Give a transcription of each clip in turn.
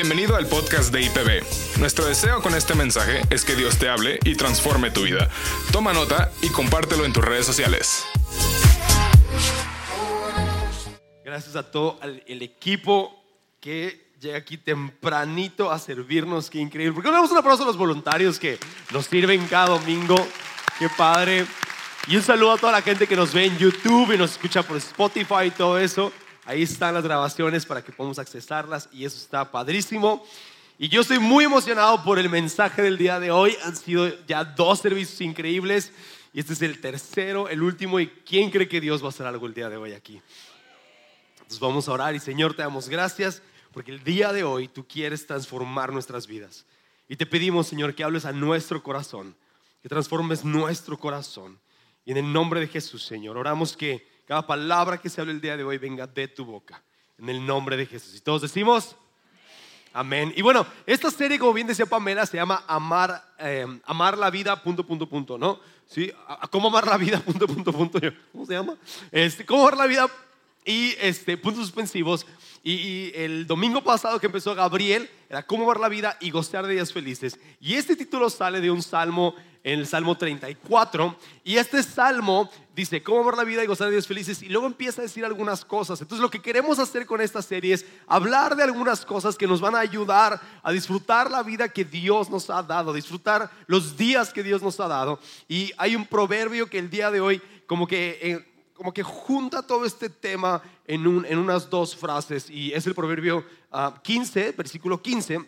Bienvenido al podcast de IPB. Nuestro deseo con este mensaje es que Dios te hable y transforme tu vida. Toma nota y compártelo en tus redes sociales. Gracias a todo el, equipo que llega aquí tempranito a servirnos. Qué increíble. ¿Por qué damos un aplauso a los voluntarios que nos sirven cada domingo? Qué padre. Y un saludo a toda la gente que nos ve en YouTube y nos escucha por Spotify y todo eso. Ahí están las grabaciones para que podamos accesarlas y eso está padrísimo. Y yo estoy muy emocionado por el mensaje del día de hoy. Han sido ya dos servicios increíbles y este es el tercero, el último. ¿Y quién cree que Dios va a hacer algo el día de hoy aquí? Entonces vamos a orar y Señor, te damos gracias porque el día de hoy tú quieres transformar nuestras vidas. Y te pedimos, Señor, que hables a nuestro corazón, que transformes nuestro corazón. Y en el nombre de Jesús, Señor, oramos que cada palabra que se hable el día de hoy venga de tu boca. En el nombre de Jesús. Y todos decimos, amén. Y bueno, esta serie, como bien decía Pamela, se llama Amar, eh, amar la vida, punto, punto, punto, ¿no? ¿Sí? ¿Cómo amar la vida, punto, punto, punto? ¿Cómo se llama? Este, ¿Cómo amar la vida? Y este, puntos suspensivos. Y, y, el domingo pasado que empezó Gabriel era cómo amar la vida y gozar de días felices. Y este título sale de un salmo en el Salmo 34. Y este salmo dice, ¿cómo amar la vida y gozar de días felices? Y luego empieza a decir algunas cosas. Entonces lo que queremos hacer con esta serie es hablar de algunas cosas que nos van a ayudar a disfrutar la vida que Dios nos ha dado, disfrutar los días que Dios nos ha dado. Y hay un proverbio que el día de hoy como que... Eh, como que junta todo este tema en, un, en, unas dos frases y es el proverbio 15, ah, versículo 15,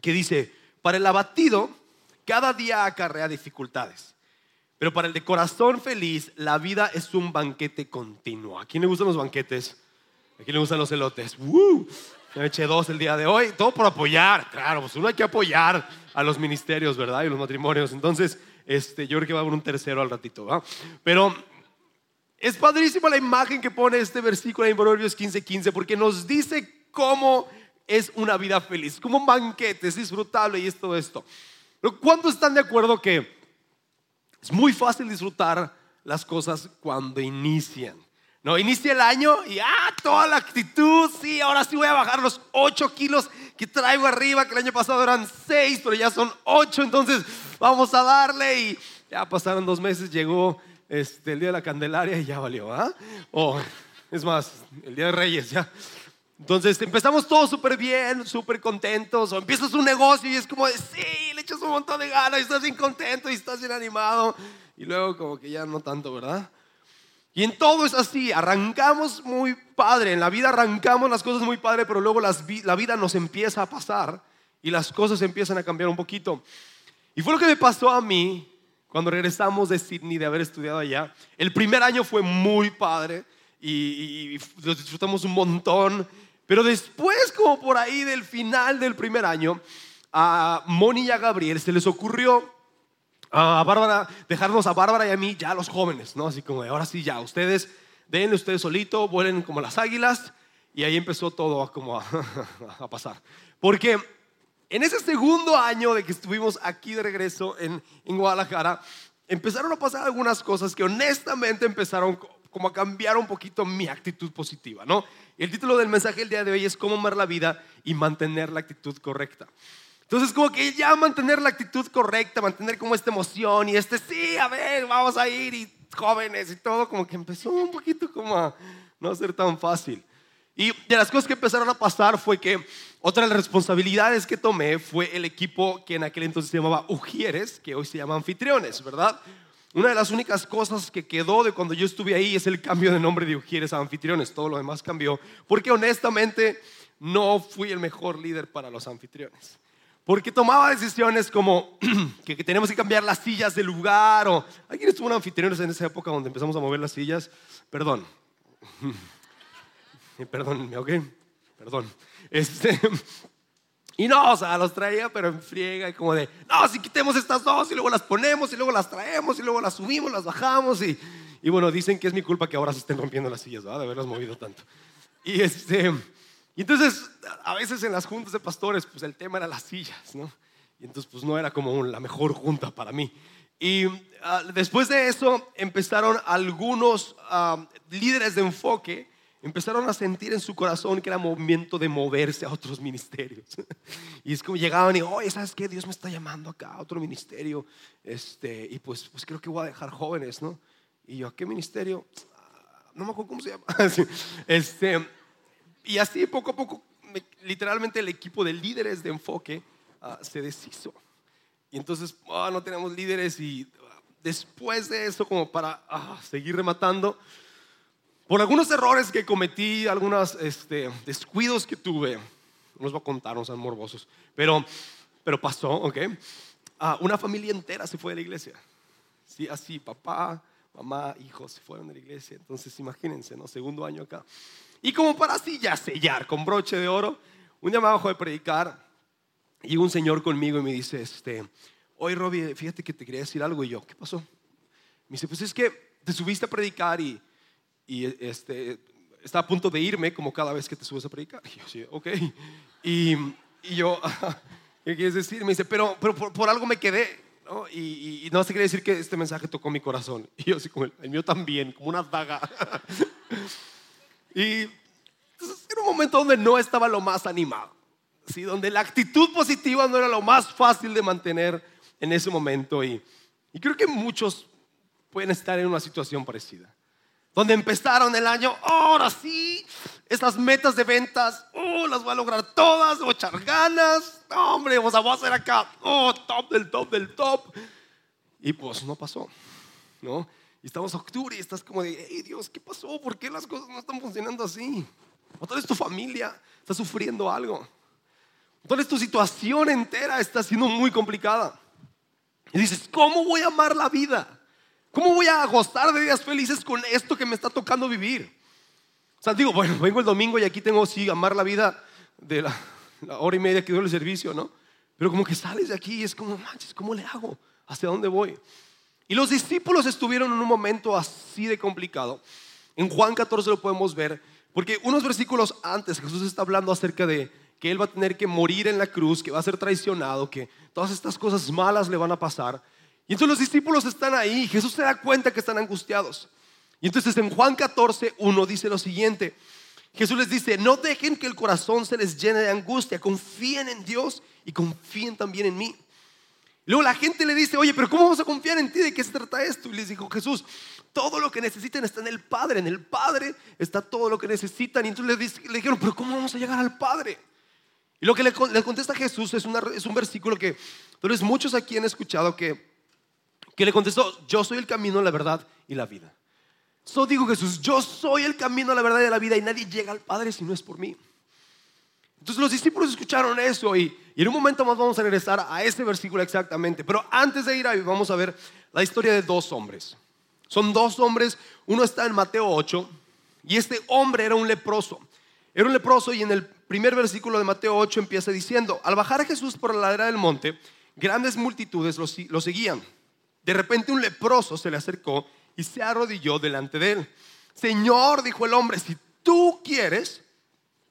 que dice, para el abatido cada día acarrea dificultades. Pero para el de corazón feliz, la vida es un banquete continuo. ¿A quién le gustan los banquetes? ¿A quién le gustan los elotes? ¡Woo! Me eché dos el día de hoy. Todo por apoyar. Claro, pues uno hay que apoyar a los ministerios, ¿verdad? Y los matrimonios. Entonces, este, yo creo que va a haber un tercero al ratito, ¿va? Pero es padrísima la imagen que pone este versículo en Proverbios 15:15 15, porque nos dice cómo es una vida feliz, como un banquete, es disfrutable y es todo esto. ¿Cuántos están de acuerdo que es muy fácil disfrutar las cosas cuando inician? No, inicia el año y ah, toda la actitud, sí, ahora sí voy a bajar los 8 kilos que traigo arriba, que el año pasado eran 6, pero ya son 8, entonces vamos a darle y ya pasaron dos meses, llegó este, el día de la Candelaria y ya valió, ¿ah? O es más, el día de Reyes ya. Entonces empezamos todos súper bien, súper contentos, o empiezas un negocio y es como de, sí, le echas un montón de ganas y estás bien contento y estás bien animado, y luego como que ya no tanto, ¿verdad? Y en todo es así, arrancamos muy padre, en la vida arrancamos las cosas muy padre, pero luego las, la vida nos empieza a pasar y las cosas empiezan a cambiar un poquito. Y fue lo que me pasó a mí cuando regresamos de Sydney, de haber estudiado allá. El primer año fue muy padre y, y, lo disfrutamos un montón pero después, como por ahí del final del primer año, a Moni y a Gabriel se les ocurrió a Bárbara, dejarnos a Bárbara y a mí ya los jóvenes, ¿no? Así como ahora sí ya, ustedes denle ustedes solito, vuelen como las águilas y ahí empezó todo como a, pasar. Porque en ese segundo año de que estuvimos aquí de regreso en, en Guadalajara, empezaron a pasar algunas cosas que honestamente empezaron como a cambiar un poquito mi actitud positiva, ¿no? El título del mensaje del día de hoy es cómo amar la vida y mantener la actitud correcta. Entonces, como que ya mantener la actitud correcta, mantener como esta emoción y este, sí, a ver, vamos a ir y jóvenes y todo, como que empezó un poquito como a no ser tan fácil. Y de las cosas que empezaron a pasar fue que otra de las responsabilidades que tomé fue el equipo que en aquel entonces se llamaba Ujieres, que hoy se llama Anfitriones, ¿verdad? Una de las únicas cosas que quedó de cuando yo estuve ahí es el cambio de nombre de Ujieres a anfitriones. Todo lo demás cambió. Porque honestamente no fui el mejor líder para los anfitriones. Porque tomaba decisiones como que, tenemos que cambiar las sillas del lugar o alguien estuvo en anfitriones en esa época donde empezamos a mover las sillas. Perdón. Perdón, ¿ok? Perdón. Este, y no, o sea, los traía, pero en friega, y como de, no, si quitemos estas dos y luego las ponemos y luego las traemos y luego las subimos, las bajamos. Y, y bueno, dicen que es mi culpa que ahora se estén rompiendo las sillas, ¿verdad? De haberlas movido tanto. Y este, y entonces, a veces en las juntas de pastores, pues el tema era las sillas, ¿no? Y entonces, pues no era como la mejor junta para mí. Y uh, después de eso empezaron algunos uh, líderes de enfoque empezaron a sentir en su corazón que era momento de moverse a otros ministerios. Y es como llegaban y, oye, ¿sabes qué? Dios me está llamando acá a otro ministerio. Este, y pues, pues creo que voy a dejar jóvenes, ¿no? Y yo, ¿a qué ministerio? Ah, no me acuerdo cómo se llama. Este, y así poco a poco, literalmente el equipo de líderes de enfoque ah, se deshizo. Y entonces ah, no tenemos líderes y después de eso, como para seguir rematando, por algunos errores que cometí, algunos este, descuidos que tuve, no los voy a contar, no sean morbosos, pero, pero pasó, ¿ok? Ah, una familia entera se fue de la iglesia. Sí, así, papá, mamá, hijos se fueron de la iglesia. Entonces, imagínense, ¿no? Segundo año acá. Y como para así ya sellar con broche de oro, un día me bajo de predicar, y un señor conmigo y me dice, este, oye Robbie, fíjate que te quería decir algo. Y yo, ¿qué pasó? Me dice, pues es que te subiste a predicar y y este, está a punto de irme como cada vez que te subes a predicar. Y yo, sí, ok. Y, y yo, ¿qué quieres decir? Me dice, pero, pero por, algo me quedé. ¿no? Y, no se quiere decir que este mensaje tocó mi corazón. Y yo, sí, como el, mío también, como una daga. y entonces, era un momento donde no estaba lo más animado. ¿sí? Donde la actitud positiva no era lo más fácil de mantener en ese momento. Y, y creo que muchos pueden estar en una situación parecida donde empezaron el año, ahora sí, esas metas de ventas, oh, las voy a lograr todas, voy a ganas, hombre, vamos a hacer acá, oh, top del top del top. Y pues no pasó, ¿no? Y estamos en octubre y estás como de, hey Dios, ¿qué pasó? ¿Por qué las cosas no están funcionando así? O vez tu familia está sufriendo algo. O vez tu situación entera está siendo muy complicada. Y dices, ¿cómo voy a amar la vida? ¿Cómo voy a gozar de días felices con esto que me está tocando vivir? O sea, digo, bueno, vengo el domingo y aquí tengo, sí, amar la vida de la, hora y media que doy el servicio, ¿no? Pero como que sales de aquí y es como, manches, ¿cómo le hago? ¿Hacia dónde voy? Y los discípulos estuvieron en un momento así de complicado. En Juan 14 lo podemos ver, porque unos versículos antes Jesús está hablando acerca de que Él va a tener que morir en la cruz, que va a ser traicionado, que todas estas cosas malas le van a pasar. Y entonces los discípulos están ahí, Jesús se da cuenta que están angustiados. Y entonces en Juan 14, 1 dice lo siguiente, Jesús les dice, no dejen que el corazón se les llene de angustia, confíen en Dios y confíen también en mí. Luego la gente le dice, oye, pero ¿cómo vamos a confiar en ti? ¿De qué se trata esto? Y les dijo Jesús, todo lo que necesitan está en el Padre, en el Padre está todo lo que necesitan. Y entonces le, dijeron, pero ¿cómo vamos a llegar al Padre? Y lo que le, contesta Jesús es, es un versículo que tal muchos aquí han escuchado que que le contestó, yo soy el camino, la verdad y la vida. So digo Jesús, yo soy el camino, la verdad y la vida y nadie llega al Padre si no es por mí. Entonces los discípulos escucharon eso y, y en un momento más vamos a regresar a este versículo exactamente. Pero antes de ir ahí vamos a ver la historia de dos hombres. Son dos hombres, uno está en Mateo 8 y este hombre era un leproso. Era un leproso y en el primer versículo de Mateo 8 empieza diciendo, al bajar a Jesús por la ladera del monte, grandes multitudes lo seguían. De repente un leproso se le acercó y se arrodilló delante de él. Señor, dijo el hombre, si tú quieres,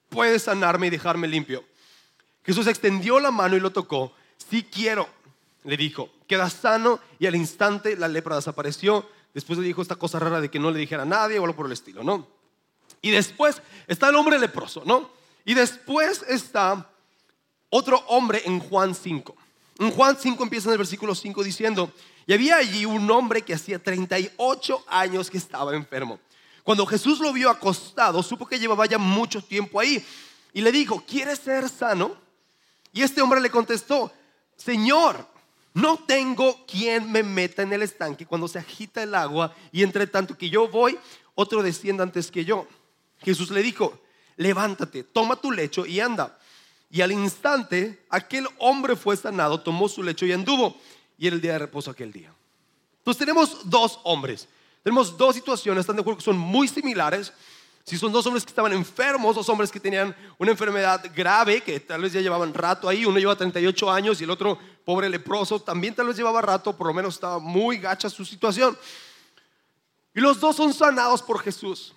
puedes sanarme y dejarme limpio. Jesús extendió la mano y lo tocó. Si quiero, le dijo, queda sano y al instante la lepra desapareció. Después le dijo esta cosa rara de que no le dijera a nadie o algo por el estilo, ¿no? Y después está el hombre leproso, ¿no? Y después está otro hombre en Juan 5. En Juan 5 empieza en el versículo 5 diciendo, y había allí un hombre que hacía 38 años que estaba enfermo. Cuando Jesús lo vio acostado, supo que llevaba ya mucho tiempo ahí y le dijo, ¿quieres ser sano? Y este hombre le contestó, Señor, no tengo quien me meta en el estanque cuando se agita el agua y entre tanto que yo voy, otro descienda antes que yo. Jesús le dijo, levántate, toma tu lecho y anda. Y al instante aquel hombre fue sanado, tomó su lecho y anduvo y era el día de reposo aquel día. Entonces tenemos dos hombres, tenemos dos situaciones, están de acuerdo que son muy similares. Si son dos hombres que estaban enfermos, dos hombres que tenían una enfermedad grave, que tal vez ya llevaban rato ahí, uno lleva 38 años y el otro, pobre leproso, también tal vez llevaba rato, por lo menos estaba muy gacha su situación. Y los dos son sanados por Jesús.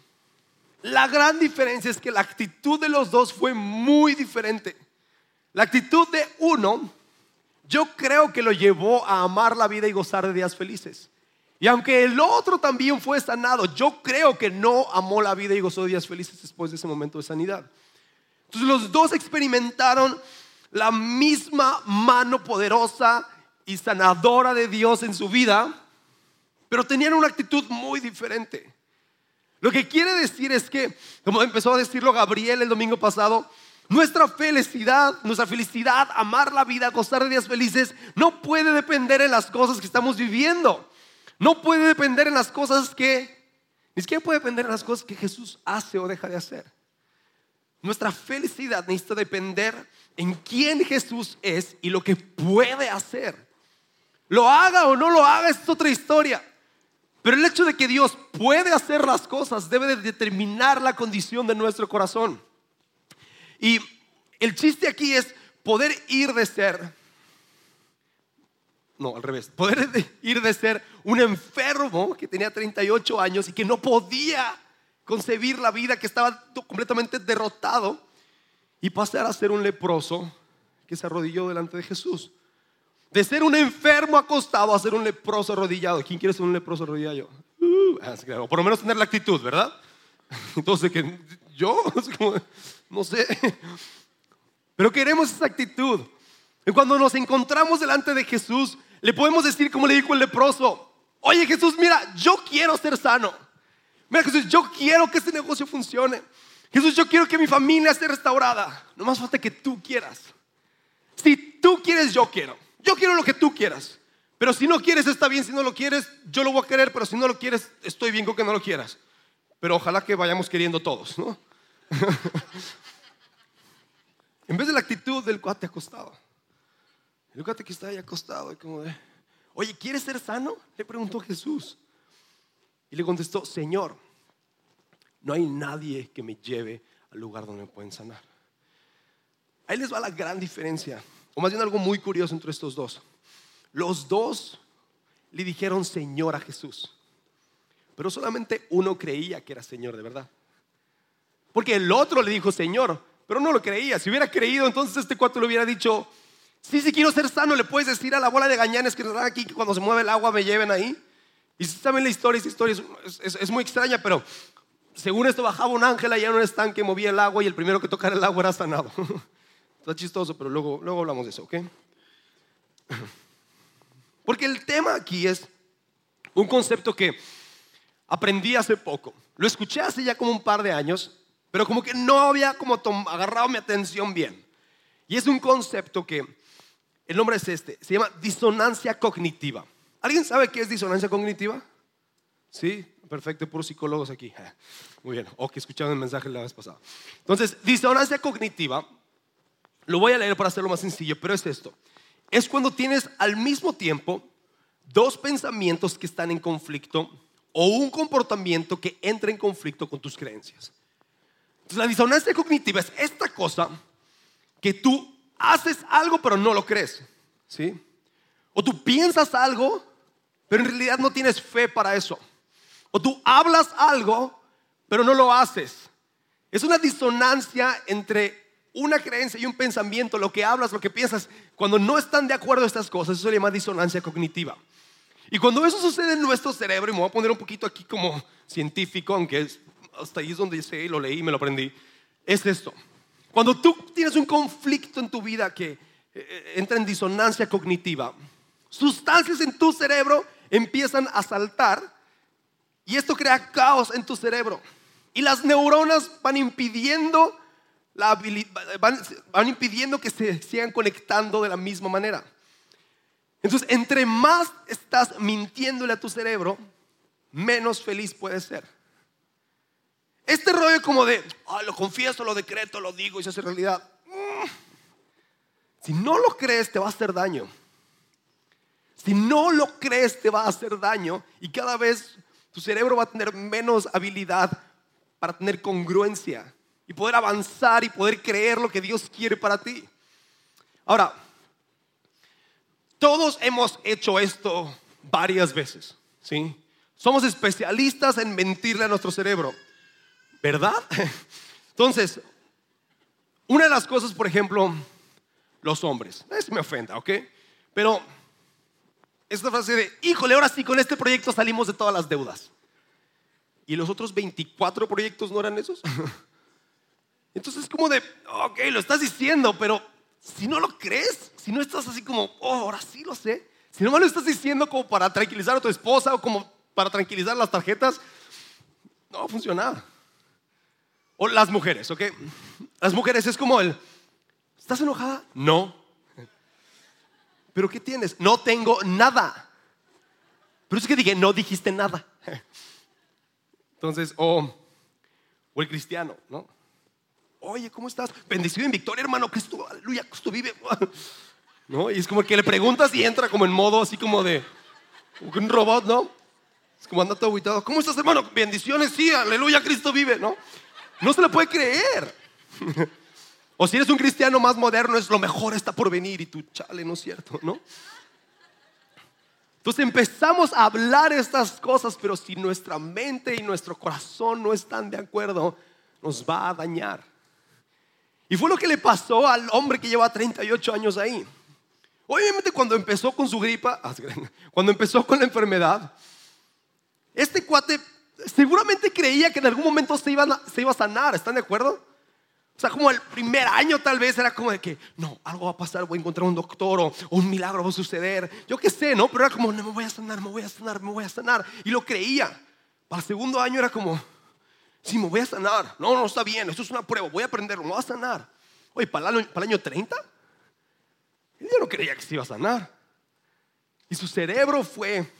La gran diferencia es que la actitud de los dos fue muy diferente. La actitud de uno yo creo que lo llevó a amar la vida y gozar de días felices. Y aunque el otro también fue sanado, yo creo que no amó la vida y gozó días felices después de ese momento de sanidad. Entonces los dos experimentaron la misma mano poderosa y sanadora de Dios en su vida, pero tenían una actitud muy diferente. Lo que quiere decir es que, como empezó a decirlo Gabriel el domingo pasado, nuestra felicidad, nuestra felicidad, amar la vida, gozar de días felices, no puede depender en las cosas que estamos viviendo. No puede depender en las cosas que, ni siquiera puede depender en las cosas que Jesús hace o deja de hacer. Nuestra felicidad necesita depender en quién Jesús es y lo que puede hacer. Lo haga o no lo haga es otra historia. Pero el hecho de que Dios puede hacer las cosas debe de determinar la condición de nuestro corazón. Y el chiste aquí es poder ir de ser, no, al revés, poder ir de ser un enfermo que tenía 38 años y que no podía concebir la vida, que estaba completamente derrotado, y pasar a ser un leproso que se arrodilló delante de Jesús. De ser un enfermo acostado a ser un leproso arrodillado. ¿Quién quiere ser un leproso arrodillado? Uh, ah, o por lo menos tener la actitud, ¿verdad? Entonces, que yo, no sé. Pero queremos esa actitud. Y cuando nos encontramos delante de Jesús, le podemos decir como le dijo el leproso, oye Jesús, mira, yo quiero ser sano. Mira Jesús, yo quiero que este negocio funcione. Jesús, yo quiero que mi familia esté restaurada. No más falta que tú quieras. Si tú quieres, yo quiero. Yo quiero lo que tú quieras. Pero si no quieres, está bien. Si no lo quieres, yo lo voy a querer. Pero si no lo quieres, estoy bien con que no lo quieras. Pero ojalá que vayamos queriendo todos, ¿no? en vez de la actitud del cuate acostado. El cuate que está ahí acostado, y como de, oye, ¿quieres ser sano? Le preguntó Jesús. Y le contestó, Señor, no hay nadie que me lleve al lugar donde me pueden sanar. Ahí les va la gran diferencia, o más bien algo muy curioso entre estos dos. Los dos le dijeron Señor a Jesús, pero solamente uno creía que era Señor de verdad. Porque el otro le dijo Señor, pero no lo creía. Si hubiera creído, entonces este cuarto le hubiera dicho, sí, si quiero ser sano, le puedes decir a la bola de gañanes que están aquí que cuando se mueve el agua me lleven ahí. Y si saben la historia, esa historia es, muy extraña, pero según esto bajaba un ángel allá en un estanque, movía el agua y el primero que tocara el agua era sanado. Está chistoso, pero luego, luego hablamos de eso, ¿ok? Porque el tema aquí es un concepto que aprendí hace poco. Lo escuché hace ya como un par de años pero como que no había como agarrado mi atención bien. Y es un concepto que, el nombre es este, se llama disonancia cognitiva. ¿Alguien sabe qué es disonancia cognitiva? Sí, perfecto, puros psicólogos aquí. Muy bien, o que escucharon el mensaje la vez pasada. Entonces, disonancia cognitiva, lo voy a leer para hacerlo más sencillo, pero es esto. Es cuando tienes al mismo tiempo dos pensamientos que están en conflicto o un comportamiento que entra en conflicto con tus creencias. Entonces, la disonancia cognitiva es esta cosa que tú haces algo pero no lo crees. ¿Sí? O tú piensas algo, pero en realidad no tienes fe para eso. O tú hablas algo, pero no lo haces. Es una disonancia entre una creencia y un pensamiento, lo que hablas, lo que piensas. Cuando no están de acuerdo estas cosas, eso se llama disonancia cognitiva. Y cuando eso sucede en nuestro cerebro, y me voy a poner un poquito aquí como científico, aunque es hasta ahí es donde lo leí, me lo aprendí, es esto. Cuando tú tienes un conflicto en tu vida que eh, eh, entra en disonancia cognitiva, sustancias en tu cerebro empiezan a saltar y esto crea caos en tu cerebro. Y las neuronas van impidiendo, la van impidiendo que se sigan conectando de la misma manera. Entonces, entre más estás mintiéndole a tu cerebro, menos feliz puedes ser. Este rollo como de, lo confieso, lo decreto, lo digo y se hace realidad. Mm. Si no lo crees, te va a hacer daño. Si no lo crees, te va a hacer daño y cada vez tu cerebro va a tener menos habilidad para tener congruencia y poder avanzar y poder creer lo que Dios quiere para ti. Ahora, todos hemos hecho esto varias veces, ¿sí? Somos especialistas en mentirle a nuestro cerebro. ¿Verdad? Entonces, una de las cosas, por ejemplo, los hombres, es me ofenda, ¿ok? Pero esta frase de, híjole, ahora sí, con este proyecto salimos de todas las deudas. ¿Y los otros 24 proyectos no eran esos? Entonces es como de, ok, lo estás diciendo, pero si no lo crees, si no estás así como, oh, ahora sí lo sé, si no lo estás diciendo como para tranquilizar a tu esposa o como para tranquilizar las tarjetas, no funciona. O las mujeres, ¿ok? Las mujeres es como el, ¿estás enojada? No. ¿Pero qué tienes? No tengo nada. Pero es que dije, no dijiste nada. Entonces, o, o el cristiano, ¿no? Oye, ¿cómo estás? Bendecido en victoria, hermano. Cristo, aleluya, Cristo vive. ¿No? Y es como que le preguntas y entra como en modo así como de un robot, ¿no? Es como anda todo aguitado. ¿Cómo estás, hermano? Bendiciones, sí, aleluya, Cristo vive, ¿no? No se le puede creer. O si eres un cristiano más moderno, es lo mejor está por venir y tú, chale, no es cierto, ¿no? Entonces empezamos a hablar estas cosas, pero si nuestra mente y nuestro corazón no están de acuerdo, nos va a dañar. Y fue lo que le pasó al hombre que lleva 38 años ahí. Obviamente cuando empezó con su gripa, cuando empezó con la enfermedad, este cuate seguramente creía que en algún momento se iba, a sanar, ¿están de acuerdo? O sea, como el primer año tal vez era como de que, no, algo va a pasar, voy a encontrar un doctor o, un milagro va a suceder. Yo qué sé, ¿no? Pero era como, no, me voy a sanar, me voy a sanar, me voy a sanar. Y lo creía. Para el segundo año era como, sí, me voy a sanar. No, no, está bien, esto es una prueba, voy a aprenderlo, me voy a sanar. Oye, para el año, para el año 30, él ya no creía que se iba a sanar. Y su cerebro fue,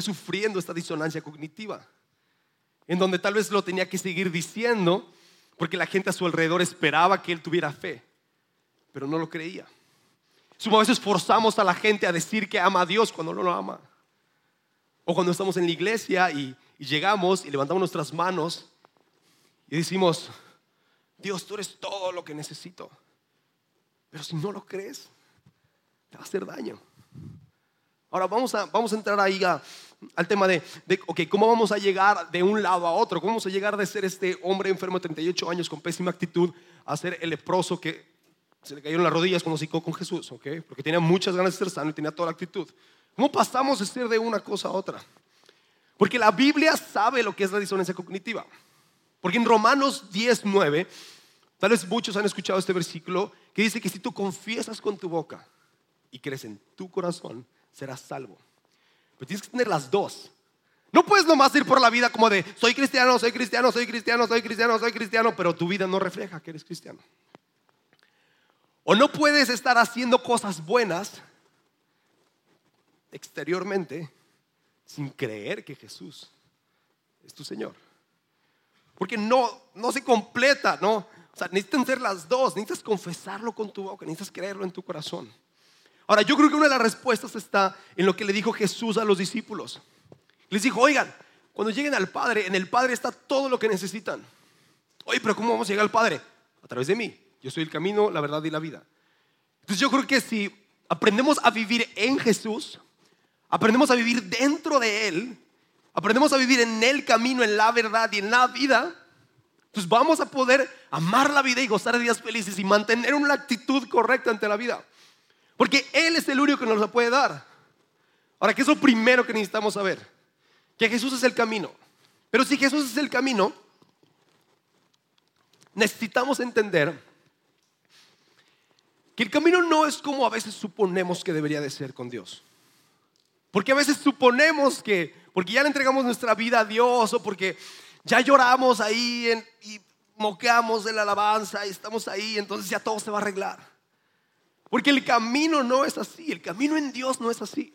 sufriendo esta disonancia cognitiva. En donde tal vez lo tenía que seguir diciendo porque la gente a su alrededor esperaba que él tuviera fe, pero no lo creía. A veces forzamos a la gente a decir que ama a Dios cuando no lo ama. O cuando estamos en la iglesia y, llegamos y levantamos nuestras manos y decimos, Dios, tú eres todo lo que necesito. Pero si no lo crees, te va a hacer daño. Ahora vamos a, vamos a entrar ahí al tema de, de, ok, ¿cómo vamos a llegar de un lado a otro? ¿Cómo vamos a llegar de ser este hombre enfermo de 38 años con pésima actitud a ser el leproso que se le cayeron las rodillas cuando se con Jesús? ¿ok? Porque tenía muchas ganas de ser sano y tenía toda la actitud. ¿Cómo pasamos de ser de una cosa a otra? Porque la Biblia sabe lo que es la disonancia cognitiva. Porque en Romanos 10, 9, tal vez muchos han escuchado este versículo que dice que si tú confiesas con tu boca y crees en tu corazón, serás salvo. Pero tienes que tener las dos. No puedes nomás ir por la vida como de soy cristiano, soy cristiano, soy cristiano, soy cristiano, soy cristiano, pero tu vida no refleja que eres cristiano. O no puedes estar haciendo cosas buenas exteriormente sin creer que Jesús es tu Señor. Porque no, no se completa, ¿no? O sea, necesitan ser las dos, necesitas confesarlo con tu boca, necesitas creerlo en tu corazón. Ahora, yo creo que una de las respuestas está en lo que le dijo Jesús a los discípulos. Les dijo, oigan, cuando lleguen al Padre, en el Padre está todo lo que necesitan. Oye, pero ¿cómo vamos a llegar al Padre? A través de mí. Yo soy el camino, la verdad y la vida. Entonces yo creo que si aprendemos a vivir en Jesús, aprendemos a vivir dentro de Él, aprendemos a vivir en el camino, en la verdad y en la vida, pues vamos a poder amar la vida y gozar de días felices y mantener una actitud correcta ante la vida. Porque Él es el único que nos la puede dar. Ahora, ¿qué es lo primero que necesitamos saber? Que Jesús es el camino. Pero si Jesús es el camino, necesitamos entender que el camino no es como a veces suponemos que debería de ser con Dios. Porque a veces suponemos que, porque ya le entregamos nuestra vida a Dios o porque ya lloramos ahí y moqueamos de la alabanza y estamos ahí, entonces ya todo se va a arreglar. Porque el camino no es así, el camino en Dios no es así.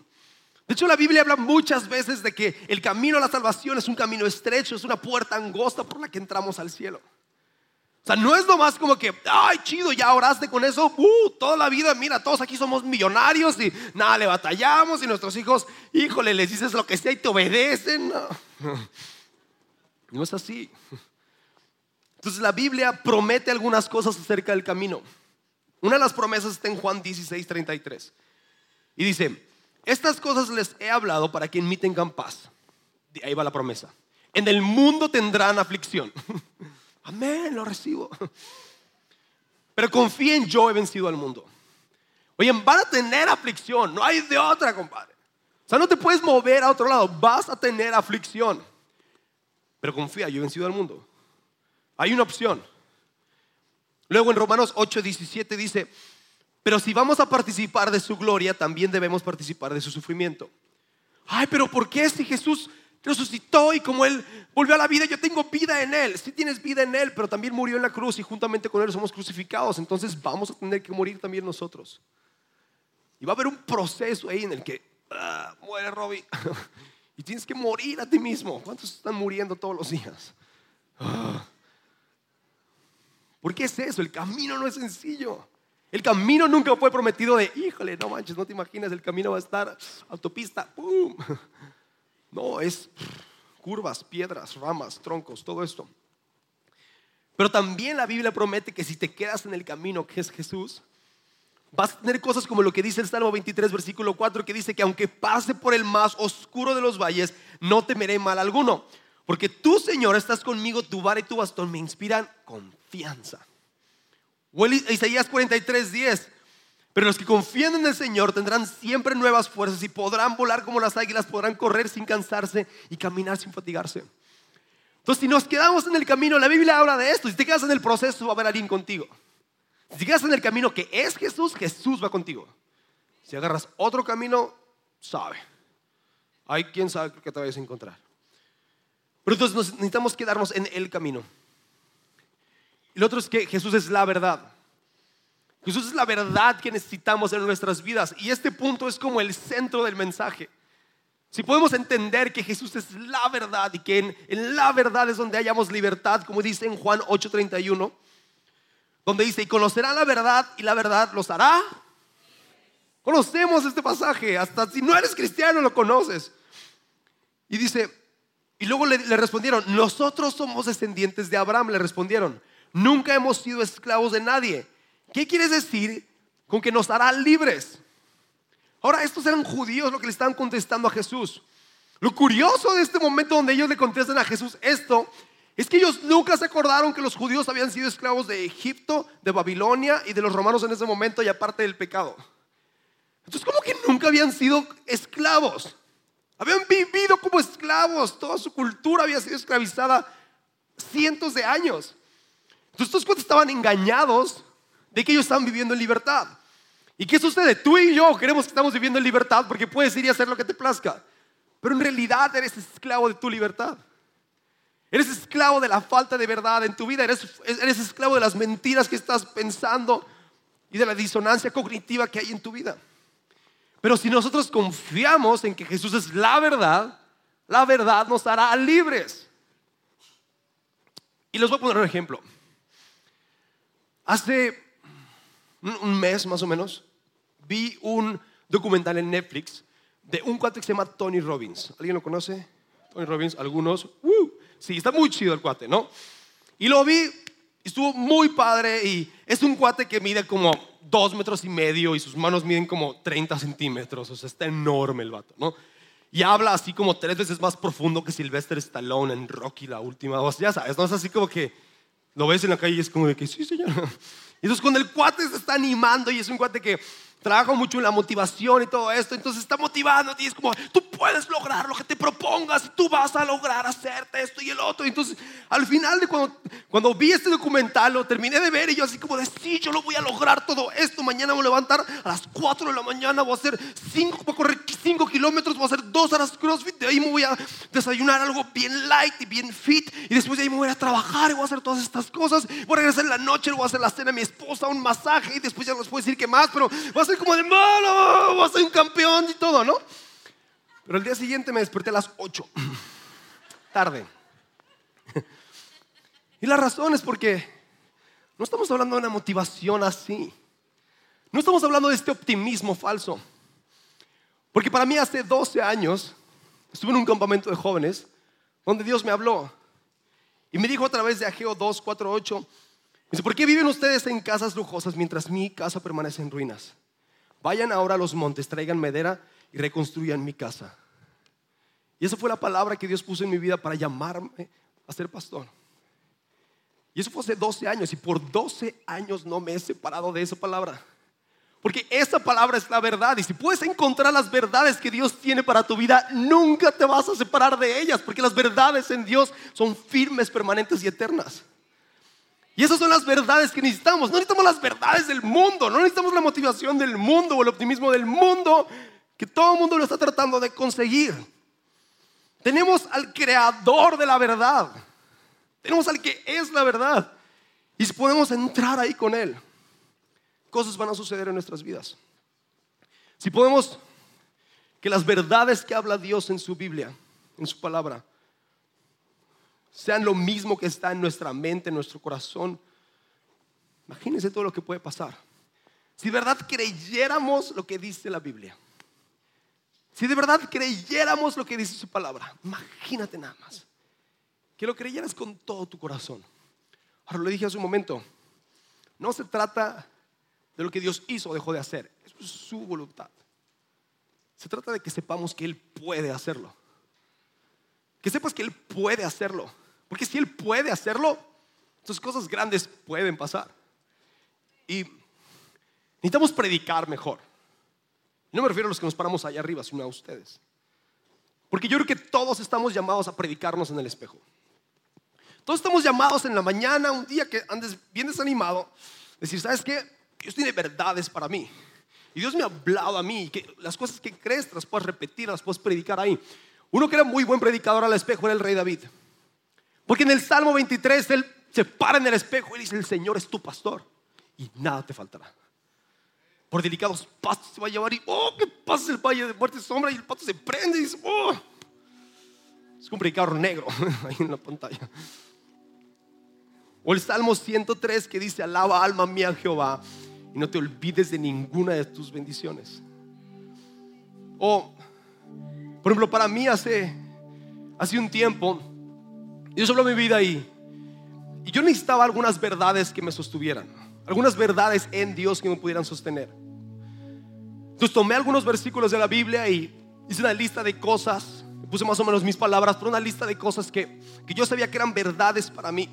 De hecho, la Biblia habla muchas veces de que el camino a la salvación es un camino estrecho, es una puerta angosta por la que entramos al cielo. O sea, no es nomás como que, ay, chido, ya oraste con eso, uh, toda la vida, mira, todos aquí somos millonarios y nada, le batallamos y nuestros hijos, híjole, les dices lo que sea y te obedecen. No, no es así. Entonces la Biblia promete algunas cosas acerca del camino. Una de las promesas está en Juan 16, 33. Y dice, estas cosas les he hablado para que en mí tengan paz. Ahí va la promesa. En el mundo tendrán aflicción. Amén, lo recibo. Pero confíen, yo he vencido al mundo. Oye, van a tener aflicción, no hay de otra, compadre. O sea, no te puedes mover a otro lado, vas a tener aflicción. Pero confía, yo he vencido al mundo. Hay una opción. Luego en Romanos 8, 17 dice, pero si vamos a participar de su gloria, también debemos participar de su sufrimiento. Ay, pero ¿por qué si Jesús resucitó y como Él volvió a la vida, yo tengo vida en Él? Sí tienes vida en Él, pero también murió en la cruz y juntamente con Él somos crucificados. Entonces vamos a tener que morir también nosotros. Y va a haber un proceso ahí en el que ah, muere Robbie y tienes que morir a ti mismo. ¿Cuántos están muriendo todos los días? Ah. ¿Por qué es eso? El camino no es sencillo. El camino nunca fue prometido de, híjole, no manches, no te imaginas, el camino va a estar autopista, ¡pum! No, es curvas, piedras, ramas, troncos, todo esto. Pero también la Biblia promete que si te quedas en el camino que es Jesús, vas a tener cosas como lo que dice el Salmo 23, versículo 4, que dice que aunque pase por el más oscuro de los valles, no temeré mal alguno. Porque tú, Señor, estás conmigo, tu vara y tu bastón me inspiran confianza. Isaías 43, 10. Pero los que confían en el Señor tendrán siempre nuevas fuerzas y podrán volar como las águilas, podrán correr sin cansarse y caminar sin fatigarse. Entonces, si nos quedamos en el camino, la Biblia habla de esto. Si te quedas en el proceso, va a haber alguien contigo. Si te quedas en el camino que es Jesús, Jesús va contigo. Si agarras otro camino, sabe. Hay quien sabe que te vayas a encontrar. Pero entonces necesitamos quedarnos en el camino. Y lo otro es que Jesús es la verdad. Jesús es la verdad que necesitamos en nuestras vidas. Y este punto es como el centro del mensaje. Si podemos entender que Jesús es la verdad y que en, la verdad es donde hallamos libertad, como dice en Juan 8:31, donde dice, y conocerá la verdad y la verdad los hará. Conocemos este pasaje, hasta si no eres cristiano lo conoces. Y dice, y luego le respondieron, nosotros somos descendientes de Abraham, le respondieron. Nunca hemos sido esclavos de nadie. ¿Qué quieres decir con que nos hará libres? Ahora, estos eran judíos lo que le estaban contestando a Jesús. Lo curioso de este momento donde ellos le contestan a Jesús esto es que ellos nunca se acordaron que los judíos habían sido esclavos de Egipto, de Babilonia y de los romanos en ese momento y aparte del pecado. Entonces, ¿cómo que nunca habían sido esclavos? Habían vivido como esclavos, toda su cultura había sido esclavizada cientos de años. Entonces estos estaban engañados de que ellos estaban viviendo en libertad. ¿Y qué sucede? Tú y yo queremos que estamos viviendo en libertad porque puedes ir y hacer lo que te plazca. Pero en realidad eres esclavo de tu libertad. Eres esclavo de la falta de verdad en tu vida. Eres, eres esclavo de las mentiras que estás pensando y de la disonancia cognitiva que hay en tu vida. Pero si nosotros confiamos en que Jesús es la verdad, la verdad nos hará libres. Y les voy a poner un ejemplo. Hace un mes más o menos vi un documental en Netflix de un cuate que se llama Tony Robbins. ¿Alguien lo conoce? Tony Robbins, algunos. Uh, sí, está muy chido el cuate, ¿no? Y lo vi, estuvo muy padre y es un cuate que mide como dos metros y medio y sus manos miden como 30 centímetros, o sea, está enorme el vato, ¿no? Y habla así como tres veces más profundo que Sylvester Stallone en Rocky, la última, o sea, ya sabes, ¿no? Es así como que lo ves en la calle y es como de que sí, señor. Y entonces cuando el cuate se está animando y es un cuate que trabaja mucho en la motivación y todo esto, entonces está motivando y es como, tú puedes lograr lo que te propongas, tú vas a lograr hacerte esto y el otro. entonces, al final de cuando, cuando vi este documental, lo terminé de ver y yo así como de, sí, yo lo voy a lograr todo esto, mañana voy a levantar a las 4 de la mañana, voy a hacer 5, voy a correr 5 kilómetros, voy a hacer 2 horas CrossFit, de ahí me voy a desayunar algo bien light y bien fit, y después de ahí me voy a trabajar y voy a hacer todas estas cosas, voy a regresar en la noche, voy a hacer la cena a mi esposa, un masaje, y después ya no les puedo decir qué más, pero voy a hacer como de malo, vas a ser un campeón y todo, ¿no? Pero el día siguiente me desperté a las 8, tarde. Y la razón es porque no estamos hablando de una motivación así. No estamos hablando de este optimismo falso. Porque para mí hace 12 años estuve en un campamento de jóvenes donde Dios me habló y me dijo a través de Ageo 2, 4, 8, dice, ¿por qué viven ustedes en casas lujosas mientras mi casa permanece en ruinas? Vayan ahora a los montes, traigan madera y reconstruyan mi casa. Y esa fue la palabra que Dios puso en mi vida para llamarme a ser pastor. Y eso fue hace 12 años y por 12 años no me he separado de esa palabra. Porque esa palabra es la verdad. Y si puedes encontrar las verdades que Dios tiene para tu vida, nunca te vas a separar de ellas. Porque las verdades en Dios son firmes, permanentes y eternas. Y esas son las verdades que necesitamos. No necesitamos las verdades del mundo. No necesitamos la motivación del mundo o el optimismo del mundo. Que todo el mundo lo está tratando de conseguir. Tenemos al creador de la verdad. Tenemos al que es la verdad. Y si podemos entrar ahí con Él, cosas van a suceder en nuestras vidas. Si podemos que las verdades que habla Dios en su Biblia, en su palabra, sean lo mismo que está en nuestra mente, en nuestro corazón, imagínense todo lo que puede pasar. Si de verdad creyéramos lo que dice la Biblia, si de verdad creyéramos lo que dice su palabra, imagínate nada más, que lo creyeras con todo tu corazón. Ahora lo dije hace un momento, no se trata de lo que Dios hizo o dejó de hacer, es su voluntad. Se trata de que sepamos que Él puede hacerlo. Que sepas que Él puede hacerlo. Porque si Él puede hacerlo, entonces cosas grandes pueden pasar. Y necesitamos predicar mejor. No me refiero a los que nos paramos allá arriba, sino a ustedes. Porque yo creo que todos estamos llamados a predicarnos en el espejo. Todos estamos llamados en la mañana, un día que andes bien desanimado, decir, ¿sabes qué? Dios tiene verdades para mí. Y Dios me ha hablado a mí, que las cosas que crees las puedes repetir, las puedes predicar ahí. Uno que era muy buen predicador al espejo era el rey David. Porque en el Salmo 23 él se para en el espejo y dice, el Señor es tu pastor y nada te faltará. Por delicados pastos se va a llevar y, oh, que pasa el valle de muerte y sombra y el pato se prende y dice, oh. Es un predicador negro ahí en la pantalla. O el Salmo 103 que dice, alaba alma mía Jehová y no te olvides de ninguna de tus bendiciones. O, por ejemplo, para mí hace, hace un tiempo, Dios habló mi vida. Y yo necesitaba algunas verdades que me sostuvieran. Algunas verdades en Dios que me pudieran sostener. Entonces tomé algunos versículos de la Biblia y hice una lista de cosas. Puse más o menos mis palabras, pero una lista de cosas que, que yo sabía que eran verdades para mí.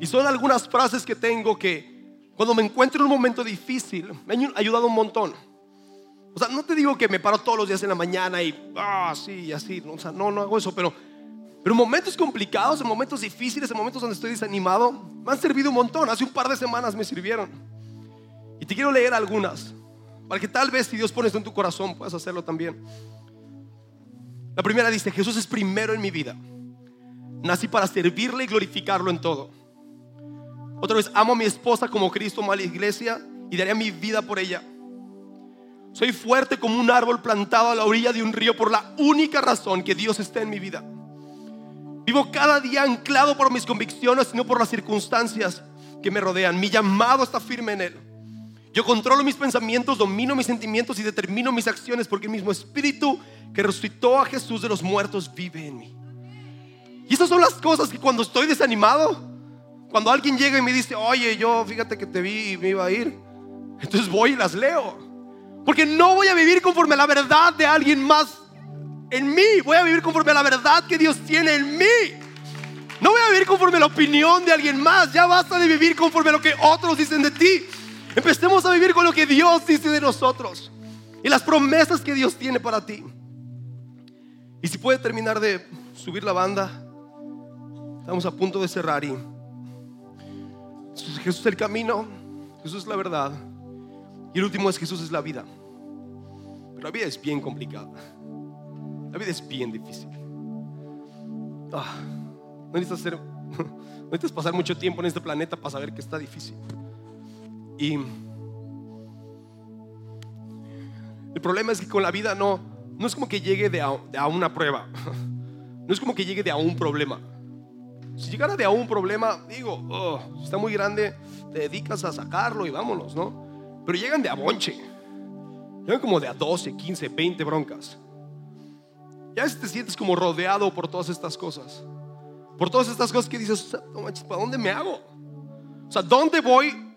Y son algunas frases que tengo que cuando me encuentro en un momento difícil me han ayudado un montón. O sea, no te digo que me paro todos los días en la mañana y, ah, sí, así. O sea, no, no hago eso, pero pero en momentos complicados, en momentos difíciles, en momentos donde estoy desanimado, me han servido un montón. Hace un par de semanas me sirvieron. Y te quiero leer algunas, para que tal vez si Dios pone esto en tu corazón, puedas hacerlo también. La primera dice, Jesús es primero en mi vida. Nací para servirle y glorificarlo en todo. Otra vez, amo a mi esposa como Cristo amó a la iglesia y daré mi vida por ella. Soy fuerte como un árbol plantado a la orilla de un río por la única razón que Dios está en mi vida. Vivo cada día anclado por mis convicciones y no por las circunstancias que me rodean. Mi llamado está firme en Él. Yo controlo mis pensamientos, domino mis sentimientos y determino mis acciones porque el mismo Espíritu que resucitó a Jesús de los muertos vive en mí. Y esas son las cosas que cuando estoy desanimado, cuando alguien llega y me dice, oye, yo fíjate que te vi y me iba a ir, entonces voy y las leo. Porque no voy a vivir conforme a la verdad de alguien más en mí. Voy a vivir conforme a la verdad que Dios tiene en mí. No voy a vivir conforme a la opinión de alguien más. Ya basta de vivir conforme a lo que otros dicen de ti. Empecemos a vivir con lo que Dios dice de nosotros y las promesas que Dios tiene para ti. Y si puede terminar de subir la banda, estamos a punto de cerrar y Jesús es el camino, Jesús es la verdad y el último es Jesús es la vida. Pero la vida es bien complicada. La vida es bien difícil. Ah, no, necesitas hacer, pasar mucho tiempo en este planeta para saber que está difícil. Y el problema es que con la vida no, no es como que llegue de a, una prueba. No es como que llegue de a un problema. Si llegara de a un problema, digo, oh, está muy grande, te dedicas a sacarlo y vámonos, ¿no? Pero llegan de a bonche. Llegan como de a 12, 15, 20 broncas. Ya te sientes como rodeado por todas estas cosas. Por todas estas cosas que dices, ¿para dónde me hago? O sea, ¿dónde voy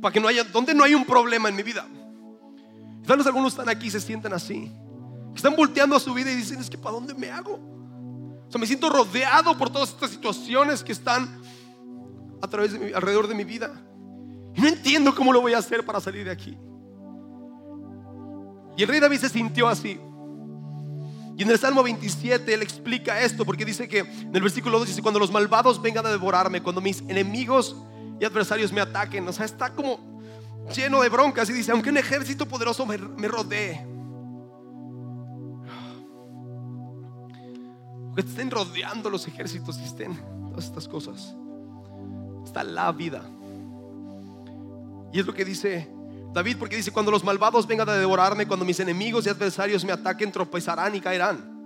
para que no haya, dónde no hay un problema en mi vida? Vez algunos están aquí y se sienten así. Están volteando a su vida y dicen, es que ¿para dónde me hago? O sea, me siento rodeado por todas estas situaciones que están a través de alrededor de mi vida. Y no entiendo cómo lo voy a hacer para salir de aquí. Y el rey David se sintió así. Y en el Salmo 27 él explica esto porque dice que en el versículo 2 dice, cuando los malvados vengan a devorarme, cuando mis enemigos y adversarios me ataquen, o sea, está como lleno de broncas y dice, aunque un ejército poderoso me, me rodee, que estén rodeando los ejércitos y estén todas estas cosas, está la vida. Y es lo que dice David, porque dice, cuando los malvados vengan a devorarme, cuando mis enemigos y adversarios me ataquen, tropezarán y caerán.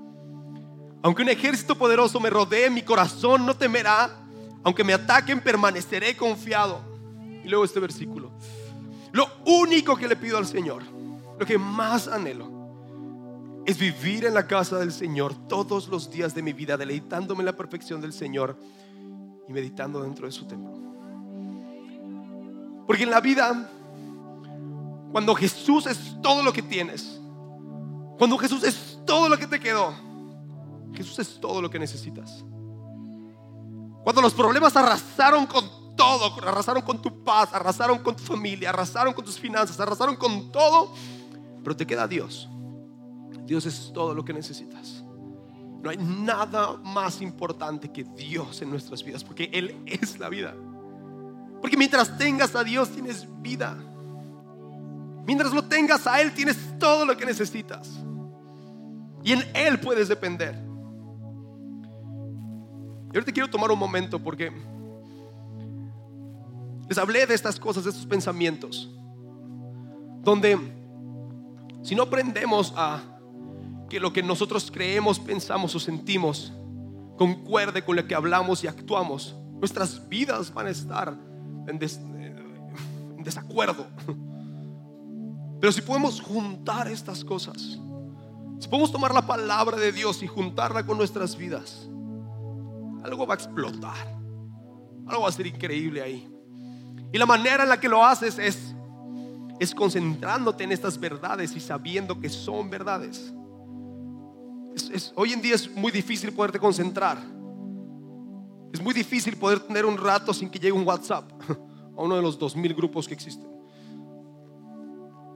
Aunque un ejército poderoso me rodee, mi corazón no temerá. Aunque me ataquen, permaneceré confiado. Y luego este versículo. Lo único que le pido al Señor, lo que más anhelo, es vivir en la casa del Señor todos los días de mi vida, deleitándome en la perfección del Señor y meditando dentro de su templo. Porque en la vida, cuando Jesús es todo lo que tienes, cuando Jesús es todo lo que te quedó, Jesús es todo lo que necesitas. Cuando los problemas arrasaron con todo, arrasaron con tu paz, arrasaron con tu familia, arrasaron con tus finanzas, arrasaron con todo, pero te queda Dios. Dios es todo lo que necesitas. No hay nada más importante que Dios en nuestras vidas, porque Él es la vida. Porque mientras tengas a Dios tienes vida. Mientras lo tengas a Él tienes todo lo que necesitas. Y en Él puedes depender. Y ahorita quiero tomar un momento porque les hablé de estas cosas, de estos pensamientos. Donde si no aprendemos a que lo que nosotros creemos, pensamos o sentimos concuerde con lo que hablamos y actuamos, nuestras vidas van a estar en, desacuerdo. Pero si podemos juntar estas cosas, si podemos tomar la palabra de Dios y juntarla con nuestras vidas, algo va a explotar. Algo va a ser increíble ahí. Y la manera en la que lo haces es, es concentrándote en estas verdades y sabiendo que son verdades hoy en día es muy difícil poderte concentrar. Es muy difícil poder tener un rato sin que llegue un WhatsApp a uno de los dos mil grupos que existen.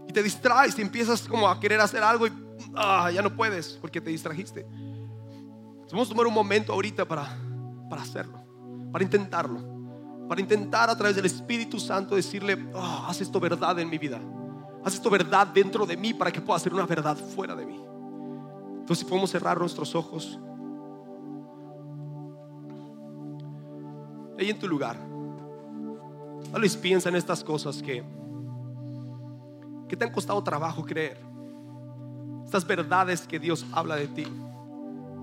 Y te distraes y empiezas como a querer hacer algo y ah, ya no puedes porque te distrajiste. vamos a tomar un momento ahorita para, para hacerlo, para intentarlo, para intentar a través del Espíritu Santo decirle, ah, haz esto verdad en mi vida, haz esto verdad dentro de mí para que pueda ser una verdad fuera de mí. Entonces podemos cerrar nuestros ojos. Ahí en tu lugar. Tal vez piensa en estas cosas que, que te han costado trabajo creer. Estas verdades que Dios habla de ti.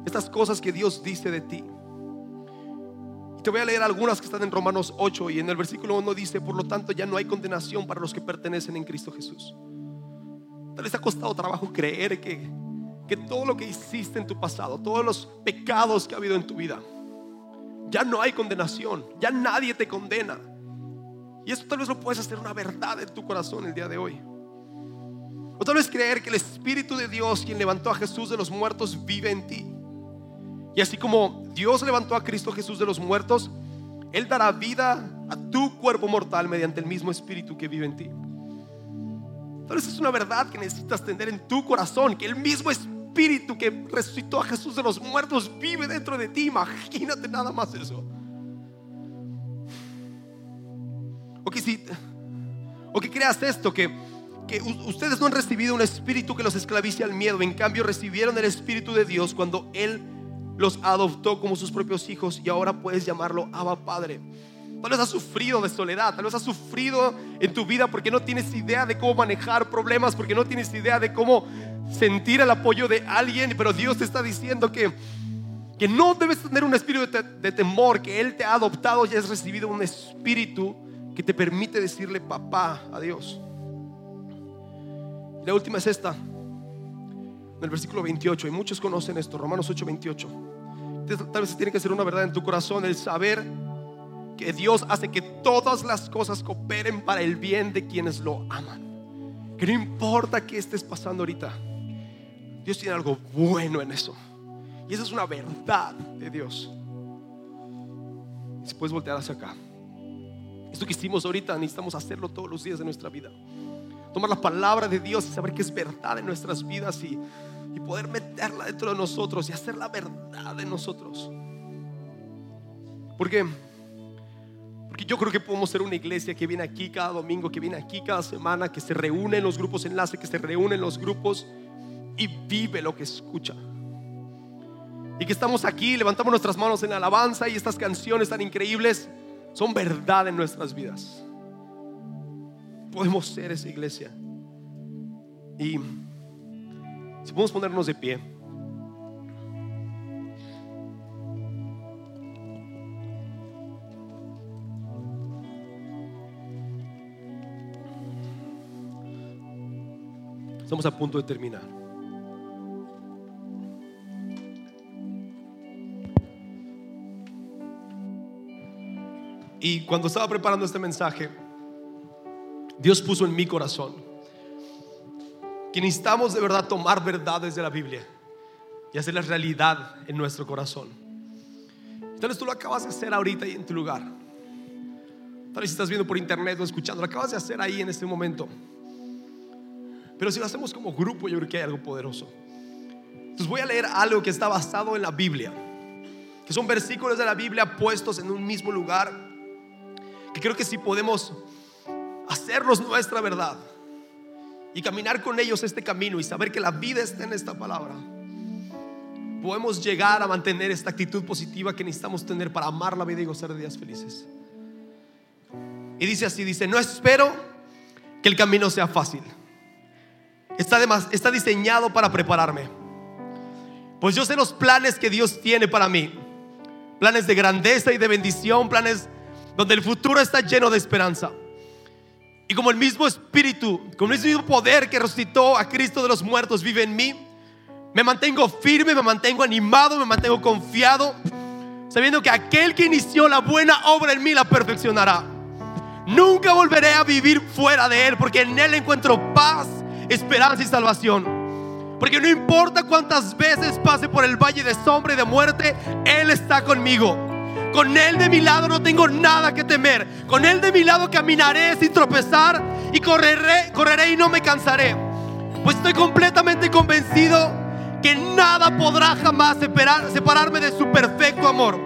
Estas cosas que Dios dice de ti. Te voy a leer algunas que están en Romanos 8 y en el versículo 1 dice, por lo tanto ya no hay condenación para los que pertenecen en Cristo Jesús. Tal vez te ha costado trabajo creer que que todo lo que hiciste en tu pasado, todos los pecados que ha habido en tu vida, ya no hay condenación, ya nadie te condena. Y eso tal vez lo puedes hacer una verdad en tu corazón el día de hoy. O tal vez creer que el Espíritu de Dios, quien levantó a Jesús de los muertos, vive en ti. Y así como Dios levantó a Cristo Jesús de los muertos, Él dará vida a tu cuerpo mortal mediante el mismo Espíritu que vive en ti. Vez es una verdad que necesitas tener en tu corazón, que el mismo espíritu que resucitó a Jesús de los muertos vive dentro de ti. Imagínate nada más eso. O que si, o que creas esto, que, ustedes no han recibido un espíritu que los esclavice al miedo, en cambio recibieron el espíritu de Dios cuando Él los adoptó como sus propios hijos y ahora puedes llamarlo Abba Padre. Tal vez has sufrido de soledad, tal vez has sufrido en tu vida porque no tienes idea de cómo manejar problemas, porque no tienes idea de cómo sentir el apoyo de alguien, pero Dios te está diciendo que, que no debes tener un espíritu de, temor, que Él te ha adoptado y has recibido un espíritu que te permite decirle papá a Dios. La última es esta, en el versículo 28, y muchos conocen esto, Romanos 8, 28. Tal vez tiene que ser una verdad en tu corazón el saber que Dios hace que todas las cosas cooperen para el bien de quienes lo aman. Que no importa qué estés pasando ahorita, Dios tiene algo bueno en eso. Y esa es una verdad de Dios. Y si puedes voltear hacia acá. Esto que hicimos ahorita necesitamos hacerlo todos los días de nuestra vida. Tomar la palabra de Dios y saber que es verdad en nuestras vidas y, y poder meterla dentro de nosotros y hacer la verdad en nosotros. Porque porque yo creo que podemos ser una iglesia que viene aquí cada domingo, que viene aquí cada semana, que se reúne en los grupos enlace, que se reúne en los grupos y vive lo que escucha. Y que estamos aquí, levantamos nuestras manos en alabanza y estas canciones tan increíbles son verdad en nuestras vidas. Podemos ser esa iglesia. Y si podemos ponernos de pie. Estamos a punto de terminar. Y cuando estaba preparando este mensaje, Dios puso en mi corazón que necesitamos de verdad tomar verdades de la Biblia y hacerlas realidad en nuestro corazón. Entonces tú lo acabas de hacer ahorita y en tu lugar. Tal vez estás viendo por internet o escuchando, lo acabas de hacer ahí en este momento. Pero si lo hacemos como grupo, yo creo que hay algo poderoso. Entonces voy a leer algo que está basado en la Biblia, que son versículos de la Biblia puestos en un mismo lugar, que creo que si podemos hacerlos nuestra verdad y caminar con ellos este camino y saber que la vida está en esta palabra, podemos llegar a mantener esta actitud positiva que necesitamos tener para amar la vida y gozar de días felices. Y dice así, dice, no espero que el camino sea fácil está, está diseñado para prepararme. Pues yo sé los planes que Dios tiene para mí. Planes de grandeza y de bendición, planes donde el futuro está lleno de esperanza. Y como el mismo espíritu, como el mismo poder que resucitó a Cristo de los muertos vive en mí, me mantengo firme, me mantengo animado, me mantengo confiado, sabiendo que aquel que inició la buena obra en mí la perfeccionará. Nunca volveré a vivir fuera de Él, porque en Él encuentro paz esperanza y salvación. Porque no importa cuántas veces pase por el valle de sombra y de muerte, Él está conmigo. Con Él de mi lado no tengo nada que temer. Con Él de mi lado caminaré sin tropezar y correré, correré y no me cansaré. Pues estoy completamente convencido que nada podrá jamás separarme de su perfecto amor.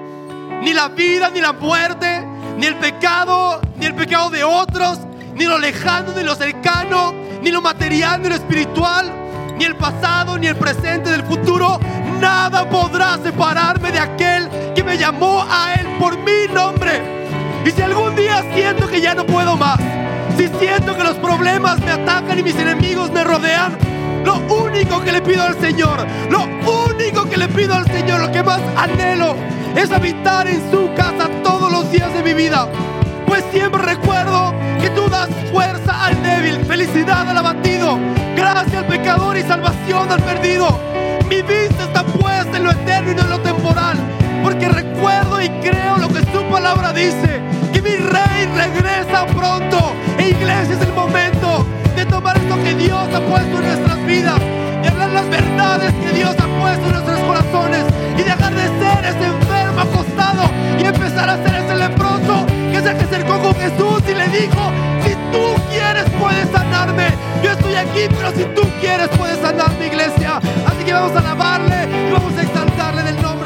Ni la vida, ni la muerte, ni el pecado, ni el pecado de otros, ni lo lejano, ni lo cercano, ni lo material, ni lo espiritual, ni el pasado, ni el presente, del futuro. Nada podrá separarme de aquel que me llamó a Él por mi nombre. Y si algún día siento que ya no puedo más, si siento que los problemas me atacan y mis enemigos me rodean, lo único que le pido al Señor, lo único que le pido al Señor, lo que más anhelo es habitar en su casa todos los días de mi vida. Pues siempre recuerdo que tú das fuerza al débil, felicidad al abatido, gracia al pecador y salvación al perdido. Mi vista está puesta en lo eterno y no en lo temporal, porque recuerdo y creo lo que su palabra dice, que mi rey regresa pronto. E iglesia es el momento de tomar esto que Dios ha puesto en nuestras vidas, de hablar las verdades que Dios ha puesto en nuestros corazones y dejar de ser ese enfermo acostado y empezar a ser ese leproso que se acercó con Jesús y le dijo, si tú quieres puedes sanarme. Yo estoy aquí, pero si tú quieres puedes sanar mi iglesia. Así que vamos a alabarle y vamos a exaltarle del nombre.